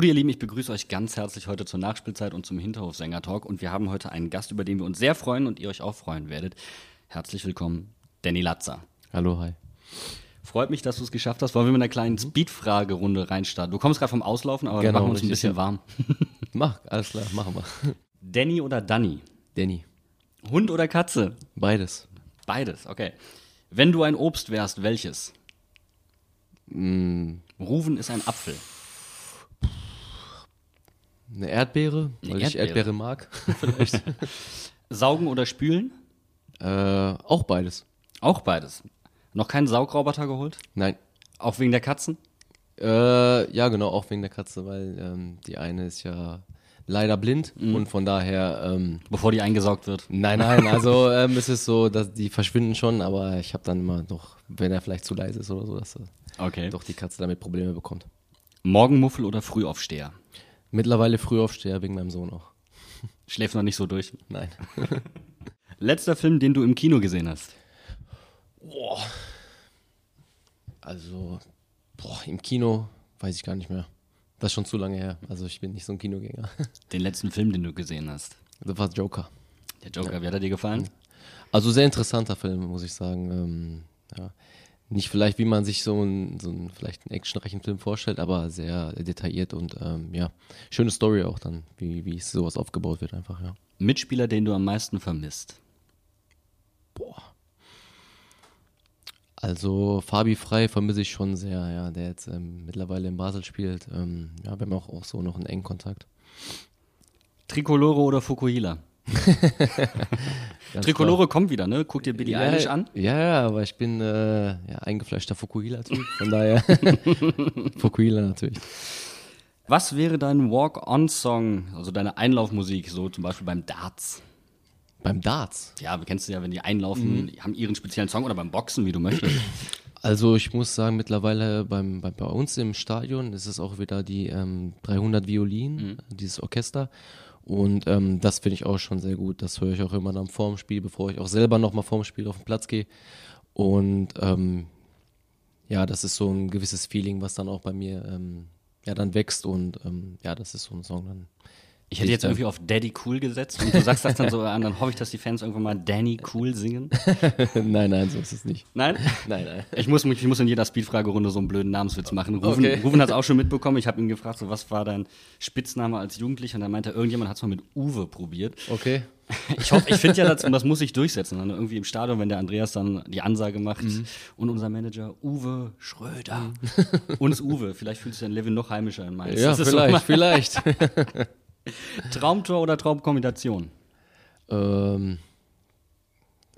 Gute, ihr Lieben, ich begrüße euch ganz herzlich heute zur Nachspielzeit und zum Hinterhofsänger-Talk. Und wir haben heute einen Gast, über den wir uns sehr freuen und ihr euch auch freuen werdet. Herzlich willkommen, Danny Latzer. Hallo, hi. Freut mich, dass du es geschafft hast. Wollen wir mit einer kleinen Speed-Fragerunde reinstarten? Du kommst gerade vom Auslaufen, aber wir Genau, machen uns ein bisschen ja. warm. Mach, alles klar, machen wir. Danny oder Danny? Danny. Hund oder Katze? Beides. Beides, okay. Wenn du ein Obst wärst, welches? Mm, Ruven ist ein Apfel. Eine Erdbeere, weil Eine ich Erdbeere. Erdbeere mag. Vielleicht. Saugen oder spülen? äh, auch beides. Auch beides. Noch keinen Saugroboter geholt? Nein. Auch wegen der Katzen? Äh, ja, genau, auch wegen der Katze, weil ähm, die eine ist ja leider blind und von daher, ähm, Bevor die eingesaugt wird. nein, nein, also ähm, es ist so, dass die verschwinden schon, aber ich habe dann immer noch, wenn er vielleicht zu leise ist oder so, dass äh, Okay. doch die Katze damit Probleme bekommt. Morgenmuffel oder Frühaufsteher? Mittlerweile Frühaufsteher wegen meinem Sohn auch. Schläft noch nicht so durch. Nein. Letzter Film, den du im Kino gesehen hast? Also, boah, im Kino weiß ich gar nicht mehr. Das ist schon zu lange her. Also ich bin nicht so ein Kinogänger. Den letzten Film, den du gesehen hast? Das war Joker. Der Joker, wie hat er dir gefallen? Also sehr interessanter Film, muss ich sagen. Ähm, ja. Nicht vielleicht, wie man sich so einen, so einen vielleicht einen actionreichen Film vorstellt, aber sehr detailliert und ähm, ja, schöne Story auch dann, wie, wie sowas aufgebaut wird einfach, ja. Mitspieler, den du am meisten vermisst? Boah. Also Fabi Frei vermisse ich schon sehr, ja, der jetzt ähm, mittlerweile in Basel spielt. Ähm, ja, wir haben auch, auch so noch einen engen Kontakt. Tricolore oder Fukuhila? Tricolore kommt wieder, ne? Guck dir Billie ja, Eilish an. Ja, ja, aber ich bin äh, ja, eingefleischter Fukuhila-Typ, von daher Fukuhila natürlich. Was wäre dein Walk-on-Song, also deine Einlaufmusik, so zum Beispiel beim Darts? Beim Darts. Ja, kennst du ja, wenn die einlaufen, die haben ihren speziellen Song oder beim Boxen, wie du möchtest. Also ich muss sagen, mittlerweile beim, bei, bei uns im Stadion ist es auch wieder die ähm, 300 Violinen, dieses Orchester. Und ähm, das finde ich auch schon sehr gut. Das höre ich auch immer dann vorm Spiel, bevor ich auch selber nochmal vorm Spiel auf den Platz gehe. Und ähm, ja, das ist so ein gewisses Feeling, was dann auch bei mir ähm, ja dann wächst. Und ähm, ja, das ist so ein Song dann. Ich hätte jetzt irgendwie auf Daddy Cool gesetzt und du sagst das dann so an, dann hoffe ich, dass die Fans irgendwann mal Danny Cool singen. nein, nein, so ist es nicht. Nein? Nein, nein. Ich muss, ich muss in jeder Speedfragerunde so einen blöden Namenswitz machen. Rufen, Okay. Rufen hat es auch schon mitbekommen. Ich habe ihn gefragt, so, was war dein Spitzname als Jugendlicher? Und dann meinte er, irgendjemand hat es mal mit Uwe probiert. Okay. Ich hoffe, ich finde ja, das, und das muss sich durchsetzen. Dann irgendwie im Stadion, wenn der Andreas dann die Ansage macht und unser Manager Uwe Schröder. Uns Uwe. Vielleicht fühlt sich dann Levin noch heimischer in Mainz. Ja, Das ist vielleicht, vielleicht. Traumtor oder Traumkombination? Ähm,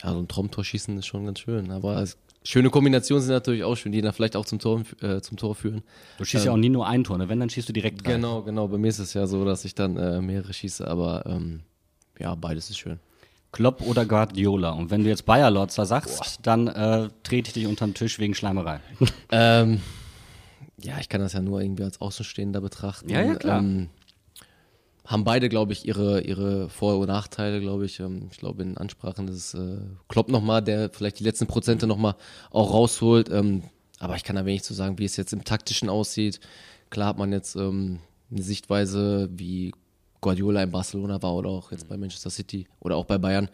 ja, so ein Traumtor schießen ist schon ganz schön. Aber es, schöne Kombinationen sind natürlich auch schön, die dann vielleicht auch zum Tor, äh, zum Tor führen. Du schießt ja auch nie nur ein Tor, ne? Wenn, dann schießt du direkt drei. Genau, genau. Bei mir ist es ja so, dass ich dann äh, mehrere schieße, aber ähm, ja, beides ist schön. Klopp oder Guardiola? Und wenn du jetzt Bayer Lorzer sagst, dann äh, trete ich dich unter den Tisch wegen Schleimerei. Ähm, ja, ich kann das ja nur irgendwie als Außenstehender betrachten. Ja, ja, klar. Ähm, haben beide, glaube ich, ihre, ihre Vor- und Nachteile, glaube ich. Ähm, ich glaube, in Ansprachen ist äh, Klopp nochmal, der vielleicht die letzten Prozente nochmal auch rausholt. Ähm, aber ich kann da wenig zu sagen, wie es jetzt im Taktischen aussieht. Klar hat man jetzt ähm, eine Sichtweise, wie Guardiola in Barcelona war oder auch jetzt bei Manchester City oder auch bei Bayern.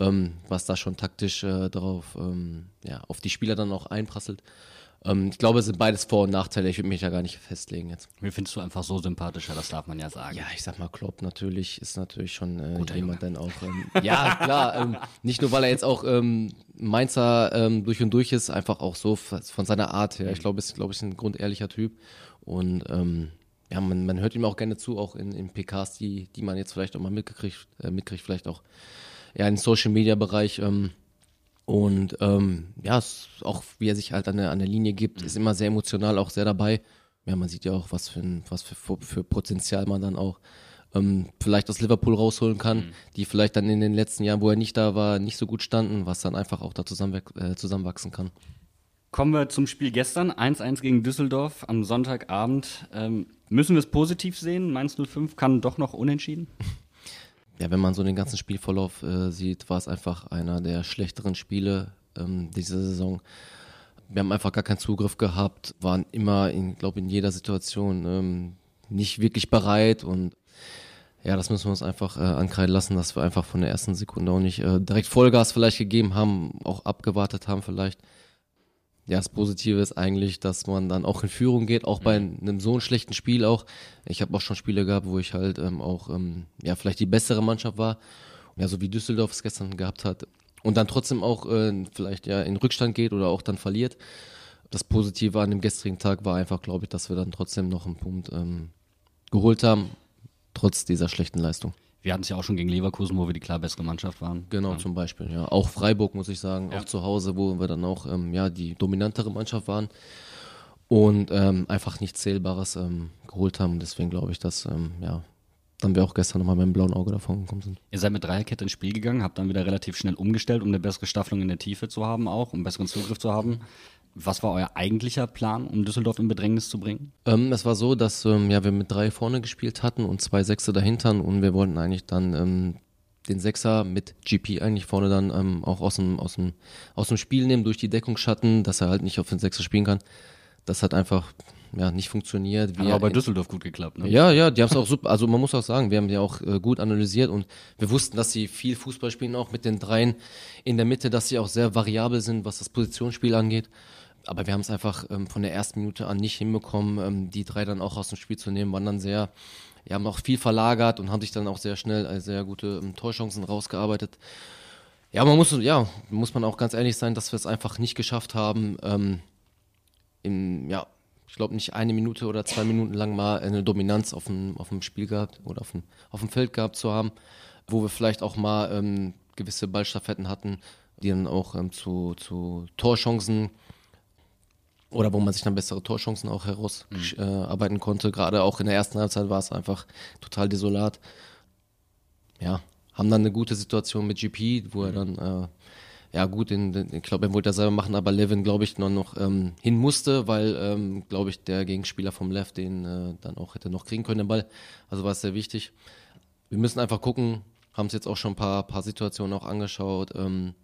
ähm, was da schon taktisch äh, darauf, ähm, ja, auf die Spieler dann auch einprasselt. Ähm, ich glaube, es sind beides Vor- und Nachteile. Ich würde mich ja gar nicht festlegen jetzt. Mir findest du einfach so sympathischer, das darf man ja sagen. Ja, ich sag mal, Klopp natürlich ist natürlich schon äh, jemand, dann auch. Ähm, ja, klar. Ähm, nicht nur, weil er jetzt auch ähm, Mainzer ähm, durch und durch ist, einfach auch so von seiner Art her. Ich glaube, ist, glaube ich, ein grundehrlicher Typ. Und ähm, ja, man, man hört ihm auch gerne zu, auch in, in PKs, die, die man jetzt vielleicht auch mal mitgekriegt, äh, mitkriegt, vielleicht auch ja, im Social Media Bereich. Ähm, und ähm, ja, auch wie er sich halt an der, an der Linie gibt, ist immer sehr emotional, auch sehr dabei. Ja, man sieht ja auch, was für, ein, was für, für Potenzial man dann auch ähm, vielleicht aus Liverpool rausholen kann, mhm. die vielleicht dann in den letzten Jahren, wo er nicht da war, nicht so gut standen, was dann einfach auch da zusammen, äh, zusammenwachsen kann. Kommen wir zum Spiel gestern, 1-1 gegen Düsseldorf am Sonntagabend. Ähm, müssen wir es positiv sehen? Mainz 05 kann doch noch unentschieden? ja, wenn man so den ganzen Spielverlauf äh, sieht, war es einfach einer der schlechteren Spiele ähm, dieser Saison. Wir haben einfach gar keinen Zugriff gehabt, waren immer, in, glaube in jeder Situation ähm, nicht wirklich bereit und ja, das müssen wir uns einfach äh, ankreiden lassen, dass wir einfach von der ersten Sekunde auch nicht äh, direkt Vollgas vielleicht gegeben haben, auch abgewartet haben vielleicht ja, das Positive ist eigentlich, dass man dann auch in Führung geht, auch bei mhm. einem so schlechten Spiel auch. Ich habe auch schon Spiele gehabt, wo ich halt ähm, auch ähm, ja vielleicht die bessere Mannschaft war, ja so wie Düsseldorf es gestern gehabt hat und dann trotzdem auch äh, vielleicht ja in Rückstand geht oder auch dann verliert. Das Positive an dem gestrigen Tag war einfach, glaube ich, dass wir dann trotzdem noch einen Punkt ähm, geholt haben, trotz dieser schlechten Leistung. Wir hatten es ja auch schon gegen Leverkusen, wo wir die klar bessere Mannschaft waren. Genau, ja. zum Beispiel. Ja. Auch Freiburg, muss ich sagen, ja. auch zu Hause, wo wir dann auch ähm, ja, die dominantere Mannschaft waren und ähm, einfach nichts Zählbares ähm, geholt haben. Deswegen glaube ich, dass ähm, ja, dann wir auch gestern nochmal mit dem blauen Auge davon gekommen sind. Ihr seid mit Dreierkette ins Spiel gegangen, habt dann wieder relativ schnell umgestellt, um eine bessere Staffelung in der Tiefe zu haben, auch, um besseren Zugriff zu haben. Was war euer eigentlicher Plan, um Düsseldorf in Bedrängnis zu bringen? Ähm, es war so, dass ähm, ja, wir mit drei vorne gespielt hatten und zwei Sechse dahinter und wir wollten eigentlich dann ähm, den Sechser mit GP eigentlich vorne dann ähm, auch aus dem, aus, dem, aus dem Spiel nehmen, durch die Deckungsschatten, dass er halt nicht auf den Sechser spielen kann. Das hat einfach ja, nicht funktioniert. Hat aber bei Düsseldorf gut geklappt, ne? Ja, ja, die haben es auch super, also man muss auch sagen, wir haben die auch äh, gut analysiert und wir wussten, dass sie viel Fußball spielen, auch mit den Dreien in der Mitte, dass sie auch sehr variabel sind, was das Positionsspiel angeht aber wir haben es einfach ähm, von der ersten Minute an nicht hinbekommen, ähm, die drei dann auch aus dem Spiel zu nehmen, waren dann sehr, ja, haben auch viel verlagert und haben sich dann auch sehr schnell äh, sehr gute ähm, Torchancen rausgearbeitet. Ja, man muss, ja, muss man auch ganz ehrlich sein, dass wir es einfach nicht geschafft haben, ähm, im, ja, ich glaube nicht eine Minute oder zwei Minuten lang mal eine Dominanz auf dem, auf dem Spiel gehabt oder auf dem, auf dem Feld gehabt zu haben, wo wir vielleicht auch mal ähm, gewisse Ballstaffetten hatten, die dann auch ähm, zu, zu Torchancen oder wo man sich dann bessere Torchancen auch herausarbeiten mhm. äh, konnte. Gerade auch in der ersten Halbzeit war es einfach total desolat. Ja, haben dann eine gute Situation mit GP, wo er dann äh, ja gut, in, ich glaube, er wollte das selber machen, aber Levin, glaube ich, noch, noch ähm, hin musste, weil, ähm, glaube ich, der Gegenspieler vom Left den äh, dann auch hätte noch kriegen können, den Ball. Also war es sehr wichtig. Wir müssen einfach gucken, haben es jetzt auch schon ein paar, paar Situationen auch angeschaut, ähm,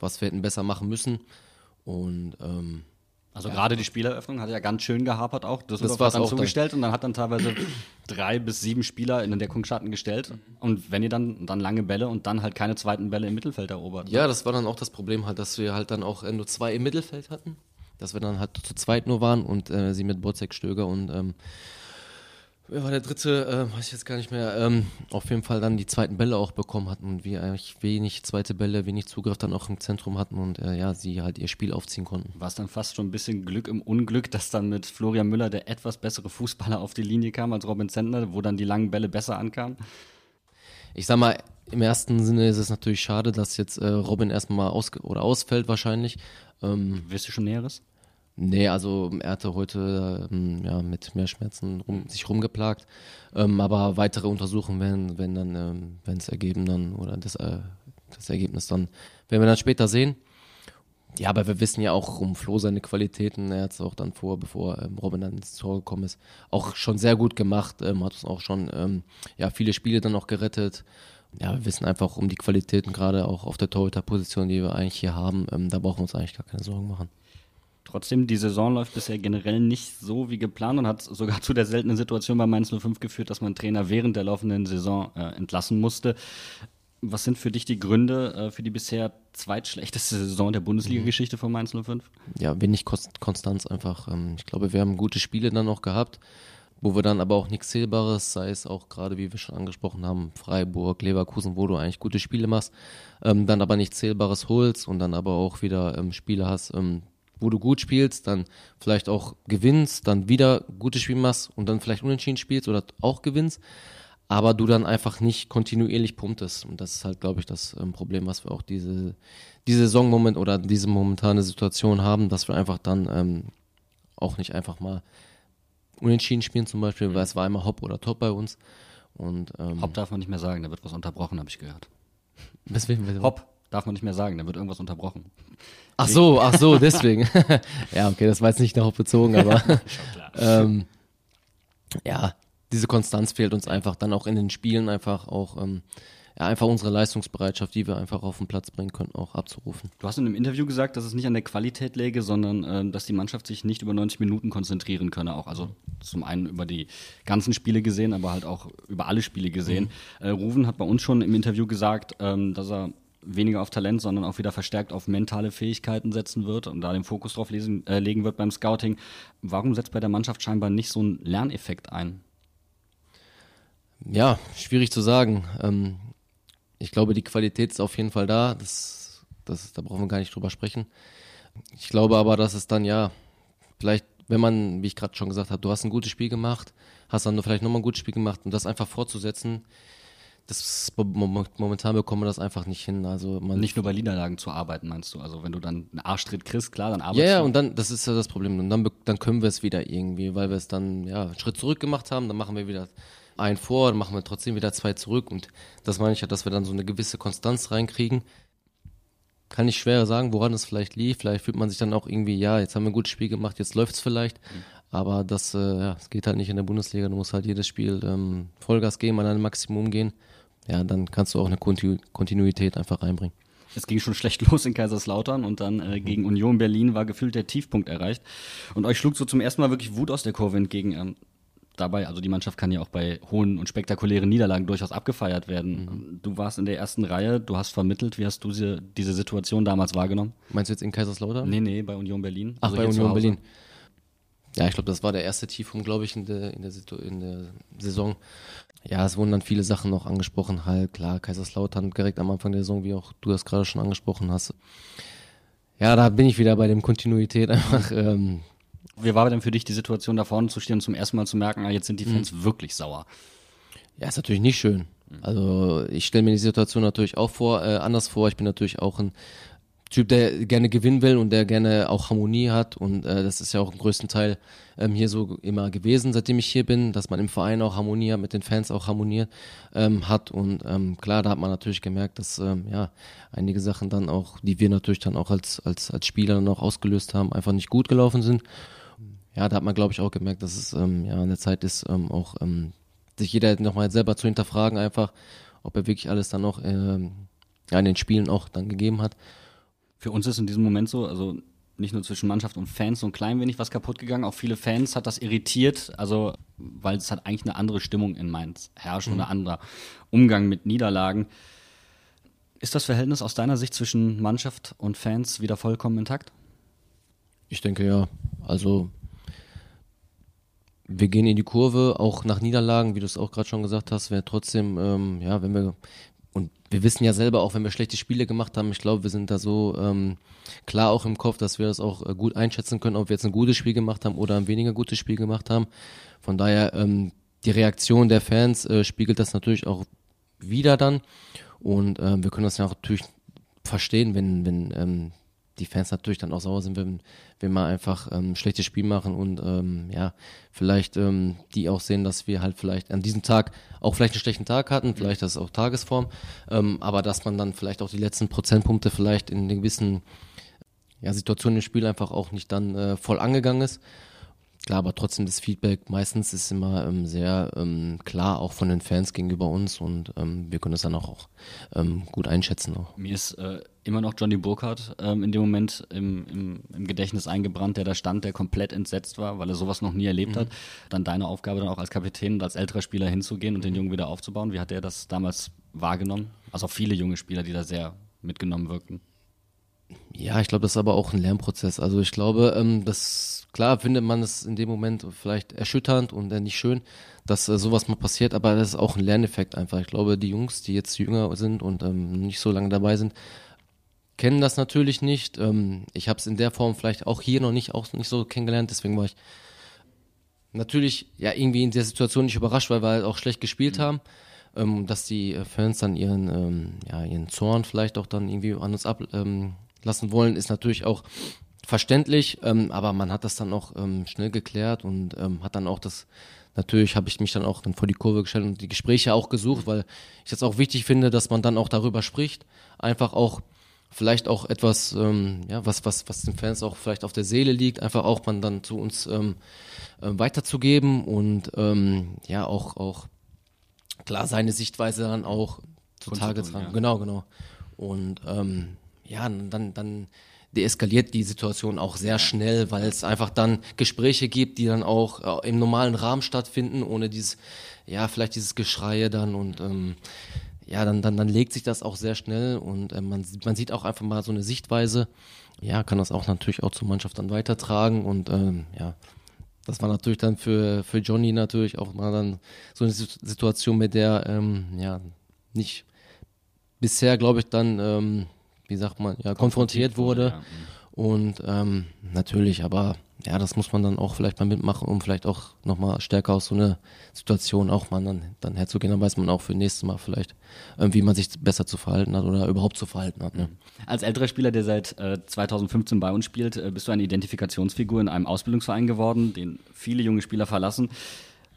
was wir hätten besser machen müssen. Und ähm, also ja. gerade die Spieleröffnung hat ja ganz schön gehapert auch. Düsseldorf das hat dann zugestellt dann. und dann hat dann teilweise drei bis sieben Spieler in den Deckungsschatten gestellt. Und wenn ihr dann, dann lange Bälle und dann halt keine zweiten Bälle im Mittelfeld erobert. Ja, das war dann auch das Problem halt, dass wir halt dann auch nur zwei im Mittelfeld hatten. Dass wir dann halt zu zweit nur waren und äh, sie mit Bozek, Stöger und ähm, Wer war der dritte, äh, weiß ich jetzt gar nicht mehr, ähm, auf jeden Fall dann die zweiten Bälle auch bekommen hatten und wir eigentlich wenig zweite Bälle, wenig Zugriff dann auch im Zentrum hatten und äh, ja, sie halt ihr Spiel aufziehen konnten. War es dann fast schon ein bisschen Glück im Unglück, dass dann mit Florian Müller der etwas bessere Fußballer auf die Linie kam als Robin Zentner, wo dann die langen Bälle besser ankamen? Ich sag mal, im ersten Sinne ist es natürlich schade, dass jetzt äh, Robin erstmal aus oder ausfällt wahrscheinlich. Ähm, Wisst ihr schon Näheres? Nee, also er hatte heute ähm, ja, mit mehr Schmerzen rum, sich rumgeplagt. Ähm, aber weitere Untersuchungen werden, wenn dann, ähm, wenn es ergeben dann, oder das, äh, das Ergebnis dann, werden wir dann später sehen. Ja, aber wir wissen ja auch um Flo seine Qualitäten. Er hat es auch dann vor, bevor ähm, Robin dann ins Tor gekommen ist, auch schon sehr gut gemacht. Ähm, hat uns auch schon ähm, ja, viele Spiele dann auch gerettet. Ja, wir wissen einfach um die Qualitäten, gerade auch auf der Torhüter-Position, die wir eigentlich hier haben. Ähm, da brauchen wir uns eigentlich gar keine Sorgen machen. Trotzdem, die Saison läuft bisher generell nicht so wie geplant und hat sogar zu der seltenen Situation bei Mainz 05 geführt, dass man Trainer während der laufenden Saison äh, entlassen musste. Was sind für dich die Gründe äh, für die bisher zweitschlechteste Saison der Bundesliga-Geschichte von Mainz 05? Ja, wenig Konstanz einfach. Ähm, ich glaube, wir haben gute Spiele dann auch gehabt, wo wir dann aber auch nichts Zählbares, sei es auch gerade, wie wir schon angesprochen haben, Freiburg, Leverkusen, wo du eigentlich gute Spiele machst, ähm, dann aber nichts Zählbares holst und dann aber auch wieder ähm, Spiele hast, ähm, wo du gut spielst, dann vielleicht auch gewinnst, dann wieder gute Spiele machst und dann vielleicht unentschieden spielst oder auch gewinnst aber du dann einfach nicht kontinuierlich punktest. Und das ist halt, glaube ich, das ähm, Problem, was wir auch diese, diese Saisonmoment oder diese momentane Situation haben, dass wir einfach dann ähm, auch nicht einfach mal unentschieden spielen zum Beispiel, mhm. weil es war einmal Hopp oder Top bei uns. Und, ähm, Hopp darf man nicht mehr sagen, da wird was unterbrochen, habe ich gehört. Weswegen? Hopp darf man nicht mehr sagen, da wird irgendwas unterbrochen. Ach so, ach so, deswegen. ja, okay, das war jetzt nicht darauf bezogen, aber ähm, ja, diese Konstanz fehlt uns einfach dann auch in den Spielen einfach auch ähm, ja, einfach unsere Leistungsbereitschaft, die wir einfach auf den Platz bringen können, auch abzurufen. Du hast in einem Interview gesagt, dass es nicht an der Qualität läge, sondern äh, dass die Mannschaft sich nicht über 90 Minuten konzentrieren könne. Auch also zum einen über die ganzen Spiele gesehen, aber halt auch über alle Spiele gesehen. Mhm. Äh, Ruven hat bei uns schon im Interview gesagt, ähm, dass er weniger auf Talent, sondern auch wieder verstärkt auf mentale Fähigkeiten setzen wird und da den Fokus drauf lesen, äh, legen wird beim Scouting. Warum setzt bei der Mannschaft scheinbar nicht so ein Lerneffekt ein? Ja, schwierig zu sagen. Ähm, ich glaube, die Qualität ist auf jeden Fall da. Das, das, da brauchen wir gar nicht drüber sprechen. Ich glaube aber, dass es dann ja, vielleicht, wenn man, wie ich gerade schon gesagt habe, du hast ein gutes Spiel gemacht, hast dann vielleicht nochmal ein gutes Spiel gemacht und das einfach fortzusetzen, das momentan bekommen wir das einfach nicht hin. Also man nicht nur bei Niederlagen zu arbeiten, meinst du? Also wenn du dann einen Arschtritt kriegst, klar, dann arbeitest ja, ja, du. und dann, das ist ja das Problem. Und dann, dann können wir es wieder irgendwie, weil wir es dann, ja, einen Schritt zurück gemacht haben, dann machen wir wieder ein vor, dann machen wir trotzdem wieder zwei zurück. Und das meine ich ja, dass wir dann so eine gewisse Konstanz reinkriegen. Kann ich schwer sagen, woran es vielleicht lief. Vielleicht fühlt man sich dann auch irgendwie, ja, jetzt haben wir ein gutes Spiel gemacht, jetzt läuft es vielleicht. Mhm. Aber das, äh, ja, es geht halt nicht in der Bundesliga. Du musst halt jedes Spiel ähm, Vollgas geben, an ein Maximum gehen. Ja, dann kannst du auch eine Kontinu Kontinuität einfach reinbringen. Es ging schon schlecht los in Kaiserslautern und dann äh, gegen Union Berlin war gefühlt der Tiefpunkt erreicht. Und euch schlug so zum ersten Mal wirklich Wut aus der Kurve entgegen. Ähm, dabei, also die Mannschaft kann ja auch bei hohen und spektakulären Niederlagen durchaus abgefeiert werden. Mhm. Du warst in der ersten Reihe, du hast vermittelt. Wie hast du diese, diese Situation damals wahrgenommen? Meinst du jetzt in Kaiserslautern? Nee, nee, bei Union Berlin. Ach, also bei Union Berlin. Ja, ich glaube, das war der erste Tiefpunkt, glaube ich, in der, in, der in der Saison. Ja, es wurden dann viele Sachen noch angesprochen. Halt, klar, Kaiserslautern direkt am Anfang der Saison, wie auch du das gerade schon angesprochen hast. Ja, da bin ich wieder bei dem Kontinuität einfach. Ähm, wie war denn für dich die Situation, da vorne zu stehen und zum ersten Mal zu merken, ah, jetzt sind die Fans mhm. wirklich sauer? Ja, ist natürlich nicht schön. Also ich stelle mir die Situation natürlich auch vor, äh, anders vor. Ich bin natürlich auch ein Typ, der gerne gewinnen will und der gerne auch Harmonie hat. Und äh, das ist ja auch im größten Teil ähm, hier so immer gewesen, seitdem ich hier bin, dass man im Verein auch Harmonie hat, mit den Fans auch harmoniert ähm, hat. Und ähm, klar, da hat man natürlich gemerkt, dass ähm, ja einige Sachen dann auch, die wir natürlich dann auch als, als, als Spieler auch ausgelöst haben, einfach nicht gut gelaufen sind ja, da hat man, glaube ich, auch gemerkt, dass es ähm, ja eine Zeit ist, ähm, auch ähm, sich jeder nochmal selber zu hinterfragen, einfach, ob er wirklich alles dann noch ähm, ja, in den Spielen auch dann gegeben hat. Für uns ist in diesem Moment so, also nicht nur zwischen Mannschaft und Fans so ein klein wenig was kaputt gegangen. Auch viele Fans hat das irritiert, also weil es hat eigentlich eine andere Stimmung in Mainz herrscht mhm. und ein anderer Umgang mit Niederlagen. Ist das Verhältnis aus deiner Sicht zwischen Mannschaft und Fans wieder vollkommen intakt? Ich denke ja. Also wir gehen in die Kurve, auch nach Niederlagen, wie du es auch gerade schon gesagt hast, wäre trotzdem, ähm, ja, wenn wir, und wir wissen ja selber auch, wenn wir schlechte Spiele gemacht haben, ich glaube, wir sind da so ähm, klar auch im Kopf, dass wir das auch äh, gut einschätzen können, ob wir jetzt ein gutes Spiel gemacht haben oder ein weniger gutes Spiel gemacht haben. Von daher, ähm, die Reaktion der Fans äh, spiegelt das natürlich auch wieder dann. Und äh, wir können das ja auch natürlich verstehen, wenn, wenn ähm, die Fans natürlich dann auch sauer sind, wenn, wenn wir einfach ähm, schlechtes Spiel machen und ähm, ja, vielleicht ähm, die auch sehen, dass wir halt vielleicht an diesem Tag auch vielleicht einen schlechten Tag hatten, vielleicht das ist auch Tagesform, ähm, aber dass man dann vielleicht auch die letzten Prozentpunkte vielleicht in gewissen ja, Situationen im Spiel einfach auch nicht dann äh, voll angegangen ist. Klar, aber trotzdem das Feedback meistens ist immer ähm, sehr ähm, klar, auch von den Fans gegenüber uns und ähm, wir können das dann auch, auch ähm, gut einschätzen. Auch. Mir ist äh, immer noch Johnny Burkhardt ähm, in dem Moment im, im, im, Gedächtnis eingebrannt, der da stand, der komplett entsetzt war, weil er sowas noch nie erlebt mhm. hat. Dann deine Aufgabe dann auch als Kapitän und als älterer Spieler hinzugehen und den Jungen wieder aufzubauen. Wie hat er das damals wahrgenommen? Also auch viele junge Spieler, die da sehr mitgenommen wirkten. Ja, ich glaube, das ist aber auch ein Lernprozess. Also ich glaube, ähm, das klar findet man es in dem Moment vielleicht erschütternd und äh, nicht schön, dass äh, sowas mal passiert, aber das ist auch ein Lerneffekt einfach. Ich glaube, die Jungs, die jetzt jünger sind und ähm, nicht so lange dabei sind, kennen das natürlich nicht. Ähm, ich habe es in der Form vielleicht auch hier noch nicht auch nicht so kennengelernt, deswegen war ich natürlich ja irgendwie in der Situation nicht überrascht, weil wir halt auch schlecht gespielt mhm. haben ähm, dass die Fans dann ihren, ähm, ja, ihren Zorn vielleicht auch dann irgendwie an uns ablassen ähm, wollen, ist natürlich auch verständlich, ähm, aber man hat das dann auch ähm, schnell geklärt und ähm, hat dann auch das, natürlich habe ich mich dann auch dann vor die Kurve gestellt und die Gespräche auch gesucht, weil ich das auch wichtig finde, dass man dann auch darüber spricht, einfach auch vielleicht auch etwas, ähm, ja, was, was, was den Fans auch vielleicht auf der Seele liegt, einfach auch man dann zu uns ähm, äh, weiterzugeben und ähm, ja, auch, auch klar seine Sichtweise dann auch zutage tragen. Ja. Genau, genau. Und ähm, ja, dann, dann deeskaliert die Situation auch sehr schnell, weil es einfach dann Gespräche gibt, die dann auch äh, im normalen Rahmen stattfinden, ohne dieses, ja, vielleicht dieses Geschreie dann und ähm, ja, dann, dann, dann legt sich das auch sehr schnell und äh, man, man sieht auch einfach mal so eine Sichtweise. Ja, kann das auch natürlich auch zur Mannschaft dann weitertragen und ähm, ja, das war natürlich dann für, für Johnny natürlich auch mal dann so eine Situation, mit der ähm, ja nicht bisher, glaube ich, dann, ähm, wie sagt man, ja, konfrontiert, konfrontiert wurde. ja. Und ähm, natürlich, aber ja, das muss man dann auch vielleicht mal mitmachen, um vielleicht auch nochmal stärker aus so einer Situation auch mal dann, dann herzugehen. Dann weiß man auch für nächstes Mal vielleicht, äh, wie man sich besser zu verhalten hat oder überhaupt zu verhalten hat. Ne? Als älterer Spieler, der seit äh, 2015 bei uns spielt, äh, bist du eine Identifikationsfigur in einem Ausbildungsverein geworden, den viele junge Spieler verlassen.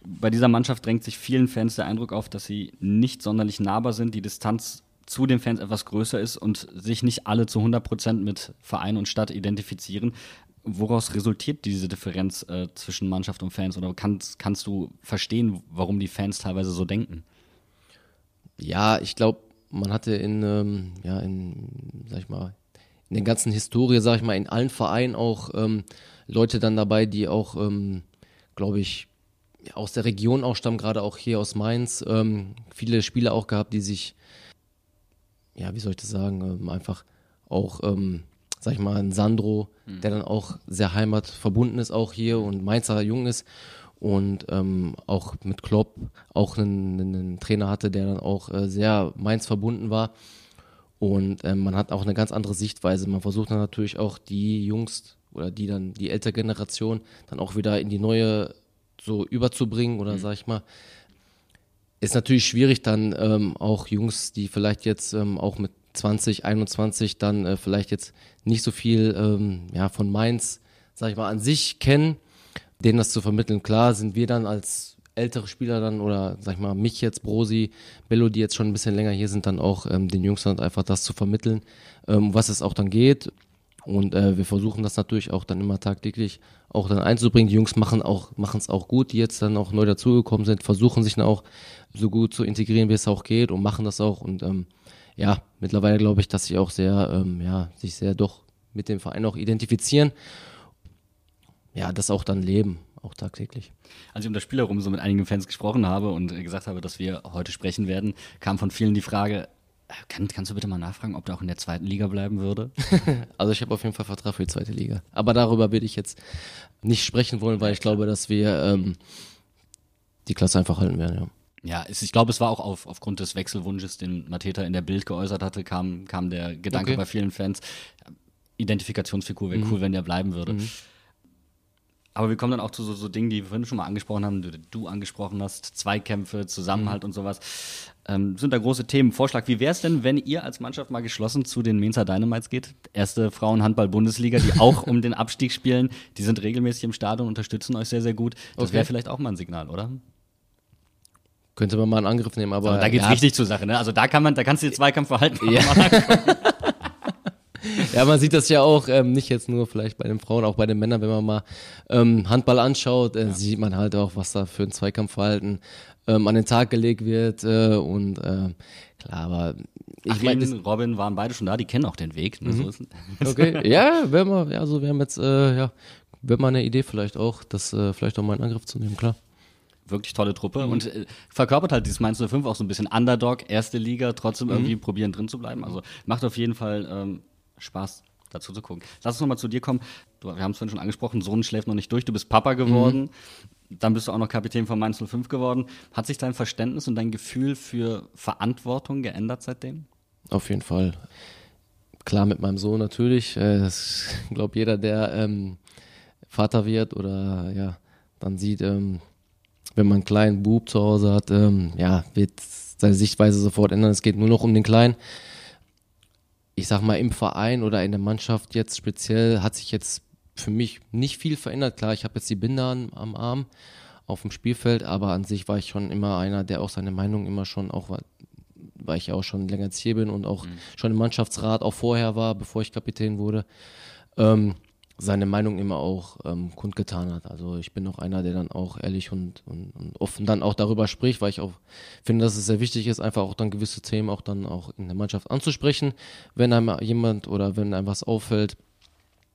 Bei dieser Mannschaft drängt sich vielen Fans der Eindruck auf, dass sie nicht sonderlich nahbar sind, die Distanz zu den Fans etwas größer ist und sich nicht alle zu 100 Prozent mit Verein und Stadt identifizieren woraus resultiert diese Differenz äh, zwischen Mannschaft und Fans? Oder kannst, kannst du verstehen, warum die Fans teilweise so denken? Ja, ich glaube, man hatte in, ähm, ja, in, sag ich mal, in der ganzen Historie, sag ich mal, in allen Vereinen auch ähm, Leute dann dabei, die auch, ähm, glaube ich, aus der Region auch stammen, gerade auch hier aus Mainz. Ähm, viele Spieler auch gehabt, die sich, ja, wie soll ich das sagen, ähm, einfach auch ähm, sag ich mal, ein Sandro, mhm. der dann auch sehr heimatverbunden ist, auch hier und Mainzer jung ist und ähm, auch mit Klopp auch einen, einen, Trainer hatte, der dann auch äh, sehr Mainz verbunden war. Und ähm, man hat auch eine ganz andere Sichtweise. Man versucht dann natürlich auch die Jungs oder die dann die ältere Generation dann auch wieder in die neue so überzubringen oder mhm. sag ich mal. Ist natürlich schwierig dann ähm, auch Jungs, die vielleicht jetzt ähm, auch mit 2021 dann äh, vielleicht jetzt nicht so viel ähm, ja, von Mainz, sag ich mal, an sich kennen, denen das zu vermitteln. Klar sind wir dann als ältere Spieler dann oder sag ich mal mich jetzt, Brosi, Bello, die jetzt schon ein bisschen länger hier sind, dann auch ähm, den Jungs dann einfach das zu vermitteln, ähm, was es auch dann geht. Und äh, wir versuchen das natürlich auch dann immer tagtäglich auch dann einzubringen. Die Jungs machen auch machen es auch gut, die jetzt dann auch neu dazugekommen sind, versuchen sich dann auch so gut zu integrieren, wie es auch geht und machen das auch. Und ähm, ja, mittlerweile glaube ich, dass sie auch sehr, ähm, ja, sich sehr doch mit dem Verein auch identifizieren. Ja, das auch dann leben, auch tagtäglich. Als ich um das Spiel herum so mit einigen Fans gesprochen habe und gesagt habe, dass wir heute sprechen werden, kam von vielen die Frage, äh, kann, kannst du bitte mal nachfragen, ob der auch in der zweiten Liga bleiben würde? also ich habe auf jeden Fall Vertrag für die zweite Liga. Aber darüber würde ich jetzt nicht sprechen wollen, weil ich glaube, dass wir ähm, die Klasse einfach halten werden, ja. Ja, es, ich glaube, es war auch auf, aufgrund des Wechselwunsches, den Mateta in der Bild geäußert hatte, kam, kam der Gedanke okay. bei vielen Fans, Identifikationsfigur wäre mhm. cool, wenn der bleiben würde. Mhm. Aber wir kommen dann auch zu so, so Dingen, die wir vorhin schon mal angesprochen haben, die du angesprochen hast, Zweikämpfe, Zusammenhalt mhm. und sowas. Ähm, sind da große Themen. Vorschlag, wie wäre es denn, wenn ihr als Mannschaft mal geschlossen zu den Mainzer Dynamites geht? Erste Frauenhandball-Bundesliga, die auch um den Abstieg spielen. Die sind regelmäßig im Stadion, unterstützen euch sehr, sehr gut. Das okay. wäre vielleicht auch mal ein Signal, oder? Könnte man mal einen Angriff nehmen, aber. Also da geht's ja. richtig zur Sache, ne? Also da kann man, da kannst du dir Zweikampf verhalten. Ja. ja, man sieht das ja auch, ähm, nicht jetzt nur vielleicht bei den Frauen, auch bei den Männern, wenn man mal ähm, Handball anschaut, äh, ja. sieht man halt auch, was da für ein Zweikampfverhalten ähm, an den Tag gelegt wird äh, und äh, klar, aber ich meine, Robin waren beide schon da, die kennen auch den Weg. Ne? Mhm. So okay, ja, wenn wir, ja, also wir haben jetzt, äh, ja, wäre mal eine Idee vielleicht auch, das äh, vielleicht auch mal in Angriff zu nehmen, klar wirklich tolle Truppe mhm. und äh, verkörpert halt dieses Mainz 05 auch so ein bisschen Underdog, erste Liga, trotzdem mhm. irgendwie probieren drin zu bleiben. Also macht auf jeden Fall ähm, Spaß dazu zu gucken. Lass uns nochmal zu dir kommen. Du, wir haben es vorhin schon angesprochen, Sohn schläft noch nicht durch, du bist Papa geworden. Mhm. Dann bist du auch noch Kapitän von Mainz 05 geworden. Hat sich dein Verständnis und dein Gefühl für Verantwortung geändert seitdem? Auf jeden Fall. Klar, mit meinem Sohn natürlich. Äh, ich glaube, jeder, der ähm, Vater wird oder ja, dann sieht, ähm, wenn man einen kleinen Bub zu Hause hat, ähm, ja, wird seine Sichtweise sofort ändern. Es geht nur noch um den Kleinen. Ich sag mal, im Verein oder in der Mannschaft jetzt speziell hat sich jetzt für mich nicht viel verändert. Klar, ich habe jetzt die Binder am, am Arm auf dem Spielfeld, aber an sich war ich schon immer einer, der auch seine Meinung immer schon auch war, weil ich ja auch schon länger jetzt hier bin und auch mhm. schon im Mannschaftsrat auch vorher war, bevor ich Kapitän wurde. Ähm, seine Meinung immer auch ähm, kundgetan hat. Also ich bin auch einer, der dann auch ehrlich und, und, und, offen dann auch darüber spricht, weil ich auch finde, dass es sehr wichtig ist, einfach auch dann gewisse Themen auch dann auch in der Mannschaft anzusprechen, wenn einem jemand oder wenn einem was auffällt.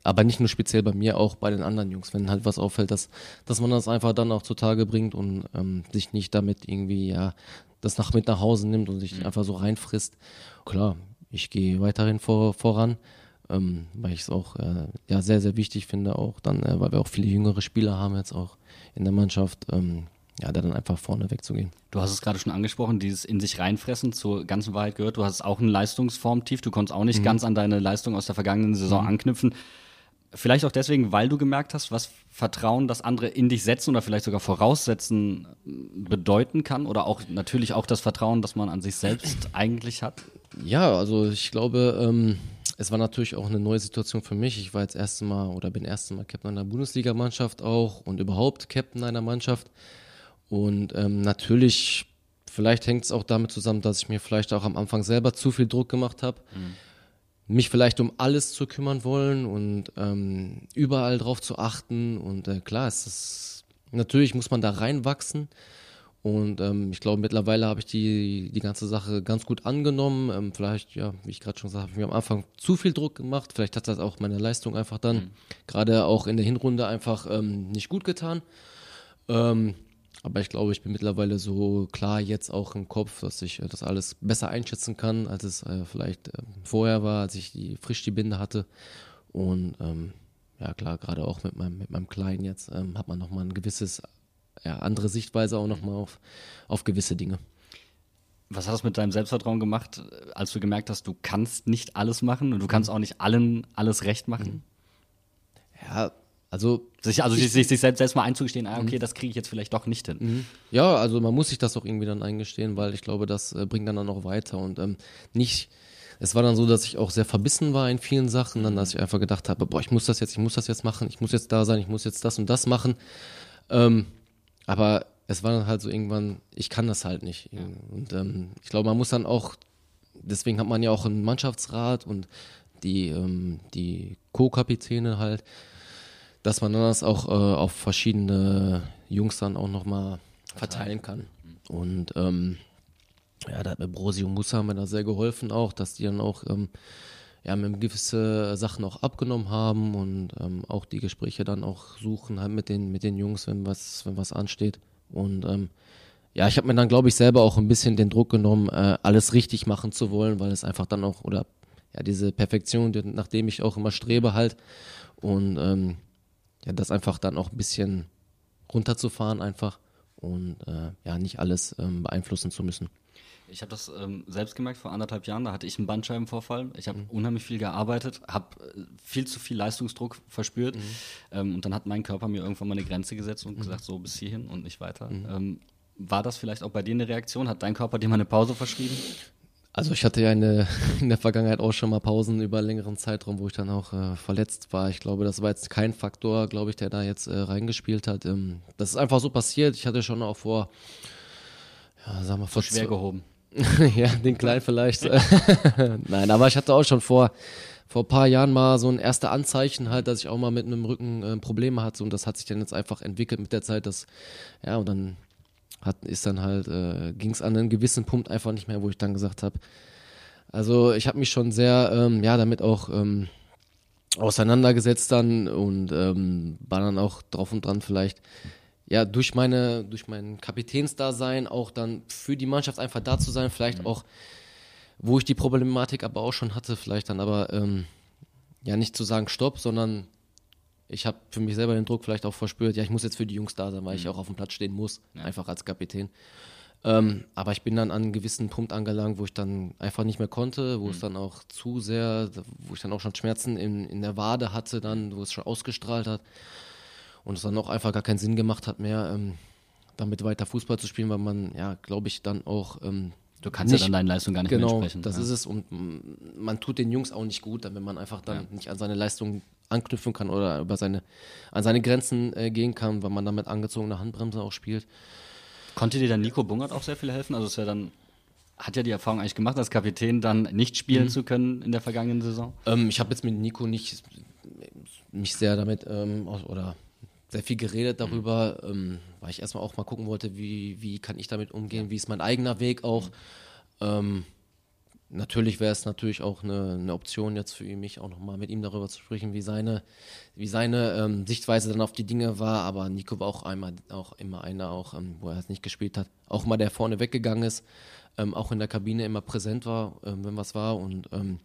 Aber nicht nur speziell bei mir, auch bei den anderen Jungs, wenn halt was auffällt, dass, dass man das einfach dann auch zutage bringt und ähm, sich nicht damit irgendwie, ja, das nach mit nach Hause nimmt und sich mhm. einfach so reinfrisst. Klar, ich gehe weiterhin vor, voran ähm, weil ich es auch äh, ja, sehr, sehr wichtig finde, auch dann, äh, weil wir auch viele jüngere Spieler haben jetzt auch in der Mannschaft, ähm, ja, da dann einfach vorne wegzugehen. Du hast es gerade schon angesprochen, dieses in sich reinfressen zur ganzen Wahrheit gehört. Du hast auch ein Leistungsformtief, du konntest auch nicht mhm. ganz an deine Leistung aus der vergangenen Saison mhm. anknüpfen. Vielleicht auch deswegen, weil du gemerkt hast, was Vertrauen, das andere in dich setzen oder vielleicht sogar voraussetzen bedeuten kann oder auch natürlich auch das Vertrauen, das man an sich selbst eigentlich hat. Ja, also ich glaube, ähm, es war natürlich auch eine neue Situation für mich. Ich war jetzt erste Mal oder bin erste Mal Captain einer Bundesligamannschaft auch und überhaupt Captain einer Mannschaft. Und ähm, natürlich, vielleicht hängt es auch damit zusammen, dass ich mir vielleicht auch am Anfang selber zu viel Druck gemacht habe. Mhm. Mich vielleicht um alles zu kümmern wollen und ähm, überall drauf zu achten. Und äh, klar, es ist natürlich muss man da reinwachsen. Und ähm, ich glaube, mittlerweile habe ich die, die ganze Sache ganz gut angenommen. Ähm, vielleicht, ja, wie ich gerade schon gesagt habe, habe ich mir am Anfang zu viel Druck gemacht. Vielleicht hat das auch meine Leistung einfach dann, mhm. gerade auch in der Hinrunde, einfach ähm, nicht gut getan. Ähm, aber ich glaube, ich bin mittlerweile so klar jetzt auch im Kopf, dass ich äh, das alles besser einschätzen kann, als es äh, vielleicht äh, vorher war, als ich die, frisch die Binde hatte. Und ähm, ja, klar, gerade auch mit meinem, mit meinem Kleinen jetzt ähm, hat man nochmal ein gewisses ja, andere Sichtweise auch nochmal auf, auf gewisse Dinge. Was hat das mit deinem Selbstvertrauen gemacht, als du gemerkt hast, du kannst nicht alles machen und du kannst auch nicht allen alles recht machen? Ja, also sich, also ich, sich, sich selbst, selbst mal einzugestehen, ah, okay, mhm. das kriege ich jetzt vielleicht doch nicht hin. Mhm. Ja, also man muss sich das auch irgendwie dann eingestehen, weil ich glaube, das äh, bringt dann, dann auch weiter und ähm, nicht. Es war dann so, dass ich auch sehr verbissen war in vielen Sachen, dann dass ich einfach gedacht habe, boah, ich muss das jetzt, ich muss das jetzt machen, ich muss jetzt da sein, ich muss jetzt das und das machen. Ähm, aber es war dann halt so irgendwann, ich kann das halt nicht. Und ähm, ich glaube, man muss dann auch, deswegen hat man ja auch einen Mannschaftsrat und die, ähm, die Co-Kapitäne halt, dass man dann das auch äh, auf verschiedene Jungs dann auch nochmal verteilen kann. Und ähm, ja, da hat mir Brosi und Musa mir da sehr geholfen auch, dass die dann auch ähm, ja, mir gewisse Sachen auch abgenommen haben und ähm, auch die Gespräche dann auch suchen halt mit den, mit den Jungs, wenn was, wenn was ansteht. Und ähm, ja, ich habe mir dann, glaube ich, selber auch ein bisschen den Druck genommen, äh, alles richtig machen zu wollen, weil es einfach dann auch, oder ja, diese Perfektion, die, nachdem ich auch immer strebe halt. Und ähm, ja, das einfach dann auch ein bisschen runterzufahren einfach und äh, ja, nicht alles ähm, beeinflussen zu müssen. Ich habe das ähm, selbst gemerkt vor anderthalb Jahren. Da hatte ich einen Bandscheibenvorfall. Ich habe mhm. unheimlich viel gearbeitet, habe äh, viel zu viel Leistungsdruck verspürt. Mhm. Ähm, und dann hat mein Körper mir irgendwann mal eine Grenze gesetzt und mhm. gesagt, so bis hierhin und nicht weiter. Mhm. Ähm, war das vielleicht auch bei dir eine Reaktion? Hat dein Körper dir mal eine Pause verschrieben? Also ich hatte ja eine, in der Vergangenheit auch schon mal Pausen über einen längeren Zeitraum, wo ich dann auch äh, verletzt war. Ich glaube, das war jetzt kein Faktor, glaube ich, der da jetzt äh, reingespielt hat. Ähm, das ist einfach so passiert. Ich hatte schon auch vor, ja, sagen wir, vor schwer gehoben. ja, den Kleinen vielleicht. Nein, aber ich hatte auch schon vor, vor ein paar Jahren mal so ein erster Anzeichen halt, dass ich auch mal mit einem Rücken äh, Probleme hatte und das hat sich dann jetzt einfach entwickelt mit der Zeit, dass, ja, und dann hat, ist dann halt, äh, ging es an einem gewissen Punkt einfach nicht mehr, wo ich dann gesagt habe, also ich habe mich schon sehr, ähm, ja, damit auch ähm, auseinandergesetzt dann und ähm, war dann auch drauf und dran vielleicht, ja, durch meine, durch mein Kapitänsdasein auch dann für die Mannschaft einfach da zu sein, vielleicht mhm. auch, wo ich die Problematik aber auch schon hatte, vielleicht dann aber, ähm, ja, nicht zu sagen Stopp, sondern ich habe für mich selber den Druck vielleicht auch verspürt, ja, ich muss jetzt für die Jungs da sein, weil mhm. ich auch auf dem Platz stehen muss, ja. einfach als Kapitän. Ähm, aber ich bin dann an einen gewissen Punkt angelangt, wo ich dann einfach nicht mehr konnte, wo mhm. es dann auch zu sehr, wo ich dann auch schon Schmerzen in, in der Wade hatte, dann, wo es schon ausgestrahlt hat und es dann auch einfach gar keinen Sinn gemacht hat mehr, ähm, damit weiter Fußball zu spielen, weil man, ja, glaube ich, dann auch. Ähm, du kannst nicht, ja dann deine Leistung gar nicht genau, mehr entsprechen. Das ja. ist es und man tut den Jungs auch nicht gut, wenn man einfach dann ja. nicht an seine Leistung anknüpfen kann oder über seine, an seine Grenzen äh, gehen kann, weil man dann mit angezogener Handbremse auch spielt. Konnte dir dann Nico Bungert auch sehr viel helfen? Also es ja dann hat ja die Erfahrung eigentlich gemacht, als Kapitän dann nicht spielen mhm. zu können in der vergangenen Saison? Ähm, ich habe jetzt mit Nico nicht mich sehr damit ähm, oder sehr viel geredet mhm. darüber, mhm. ähm, weil ich erstmal auch mal gucken wollte, wie, wie kann ich damit umgehen, wie ist mein eigener Weg auch. Mhm. natürlich wäre es natürlich auch eine, eine, Option jetzt für mich auch nochmal mit ihm darüber zu sprechen, wie seine, wie seine ähm, Sichtweise dann auf die Dinge war. Aber Nico war auch einmal auch immer einer, auch ähm, wo er es nicht gespielt hat, auch mal der vorne weggegangen ist, ähm, auch in der Kabine immer präsent war, ähm, wenn was war. Und ähm,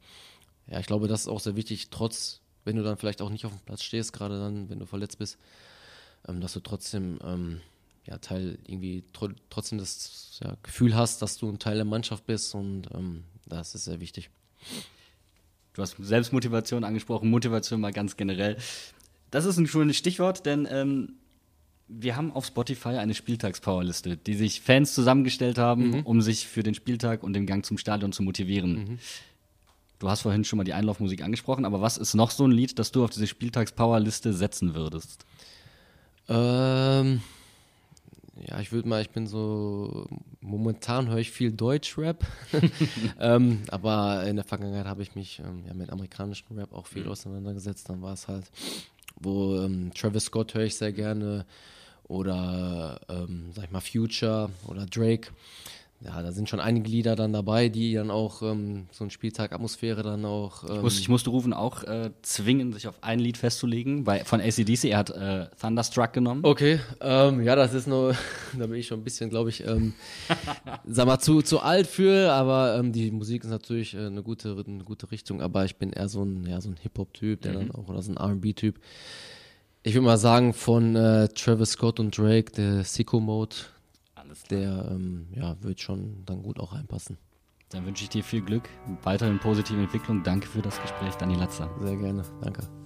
ja, ich glaube, das ist auch sehr wichtig, trotz, wenn du dann vielleicht auch nicht auf dem Platz stehst, gerade dann, wenn du verletzt bist, ähm, dass du trotzdem ähm, ja, Teil irgendwie tr trotzdem das ja, Gefühl hast, dass du ein Teil der Mannschaft bist und ähm, das ist sehr wichtig. Du hast Selbstmotivation angesprochen, Motivation mal ganz generell. Das ist ein schönes Stichwort, denn ähm, wir haben auf Spotify eine Spieltagspowerliste, die sich Fans zusammengestellt haben, mhm. um sich für den Spieltag und den Gang zum Stadion zu motivieren. Mhm. Du hast vorhin schon mal die Einlaufmusik angesprochen, aber was ist noch so ein Lied, das du auf diese Spieltagspowerliste setzen würdest? Ähm, ja, ich würde mal, ich bin so, momentan höre ich viel Deutschrap, ähm, aber in der Vergangenheit habe ich mich ähm, ja, mit amerikanischem Rap auch viel mhm. auseinandergesetzt. Dann war es halt, wo ähm, Travis Scott höre ich sehr gerne oder, ähm, sag ich mal, Future oder Drake ja, da sind schon einige Lieder dann dabei, die dann auch ähm, so ein Spieltag Atmosphäre dann auch. Ähm ich, musste, ich musste rufen, auch äh, zwingen, sich auf ein Lied festzulegen. Bei, von ACDC, er hat äh, Thunderstruck genommen. Okay, ähm, ja, das ist nur, da bin ich schon ein bisschen, glaube ich, ähm, sag mal, zu, zu alt für, aber ähm, die Musik ist natürlich äh, eine, gute, eine gute Richtung, aber ich bin eher so ein, ja, so ein Hip-Hop-Typ, der mhm. dann auch, oder so ein RB-Typ. Ich würde mal sagen, von äh, Travis Scott und Drake, der Sicko Mode der ähm, ja, wird schon dann gut auch reinpassen. Dann wünsche ich dir viel Glück, weiterhin positive Entwicklung. Danke für das Gespräch, Dani Latzer. Sehr gerne, danke.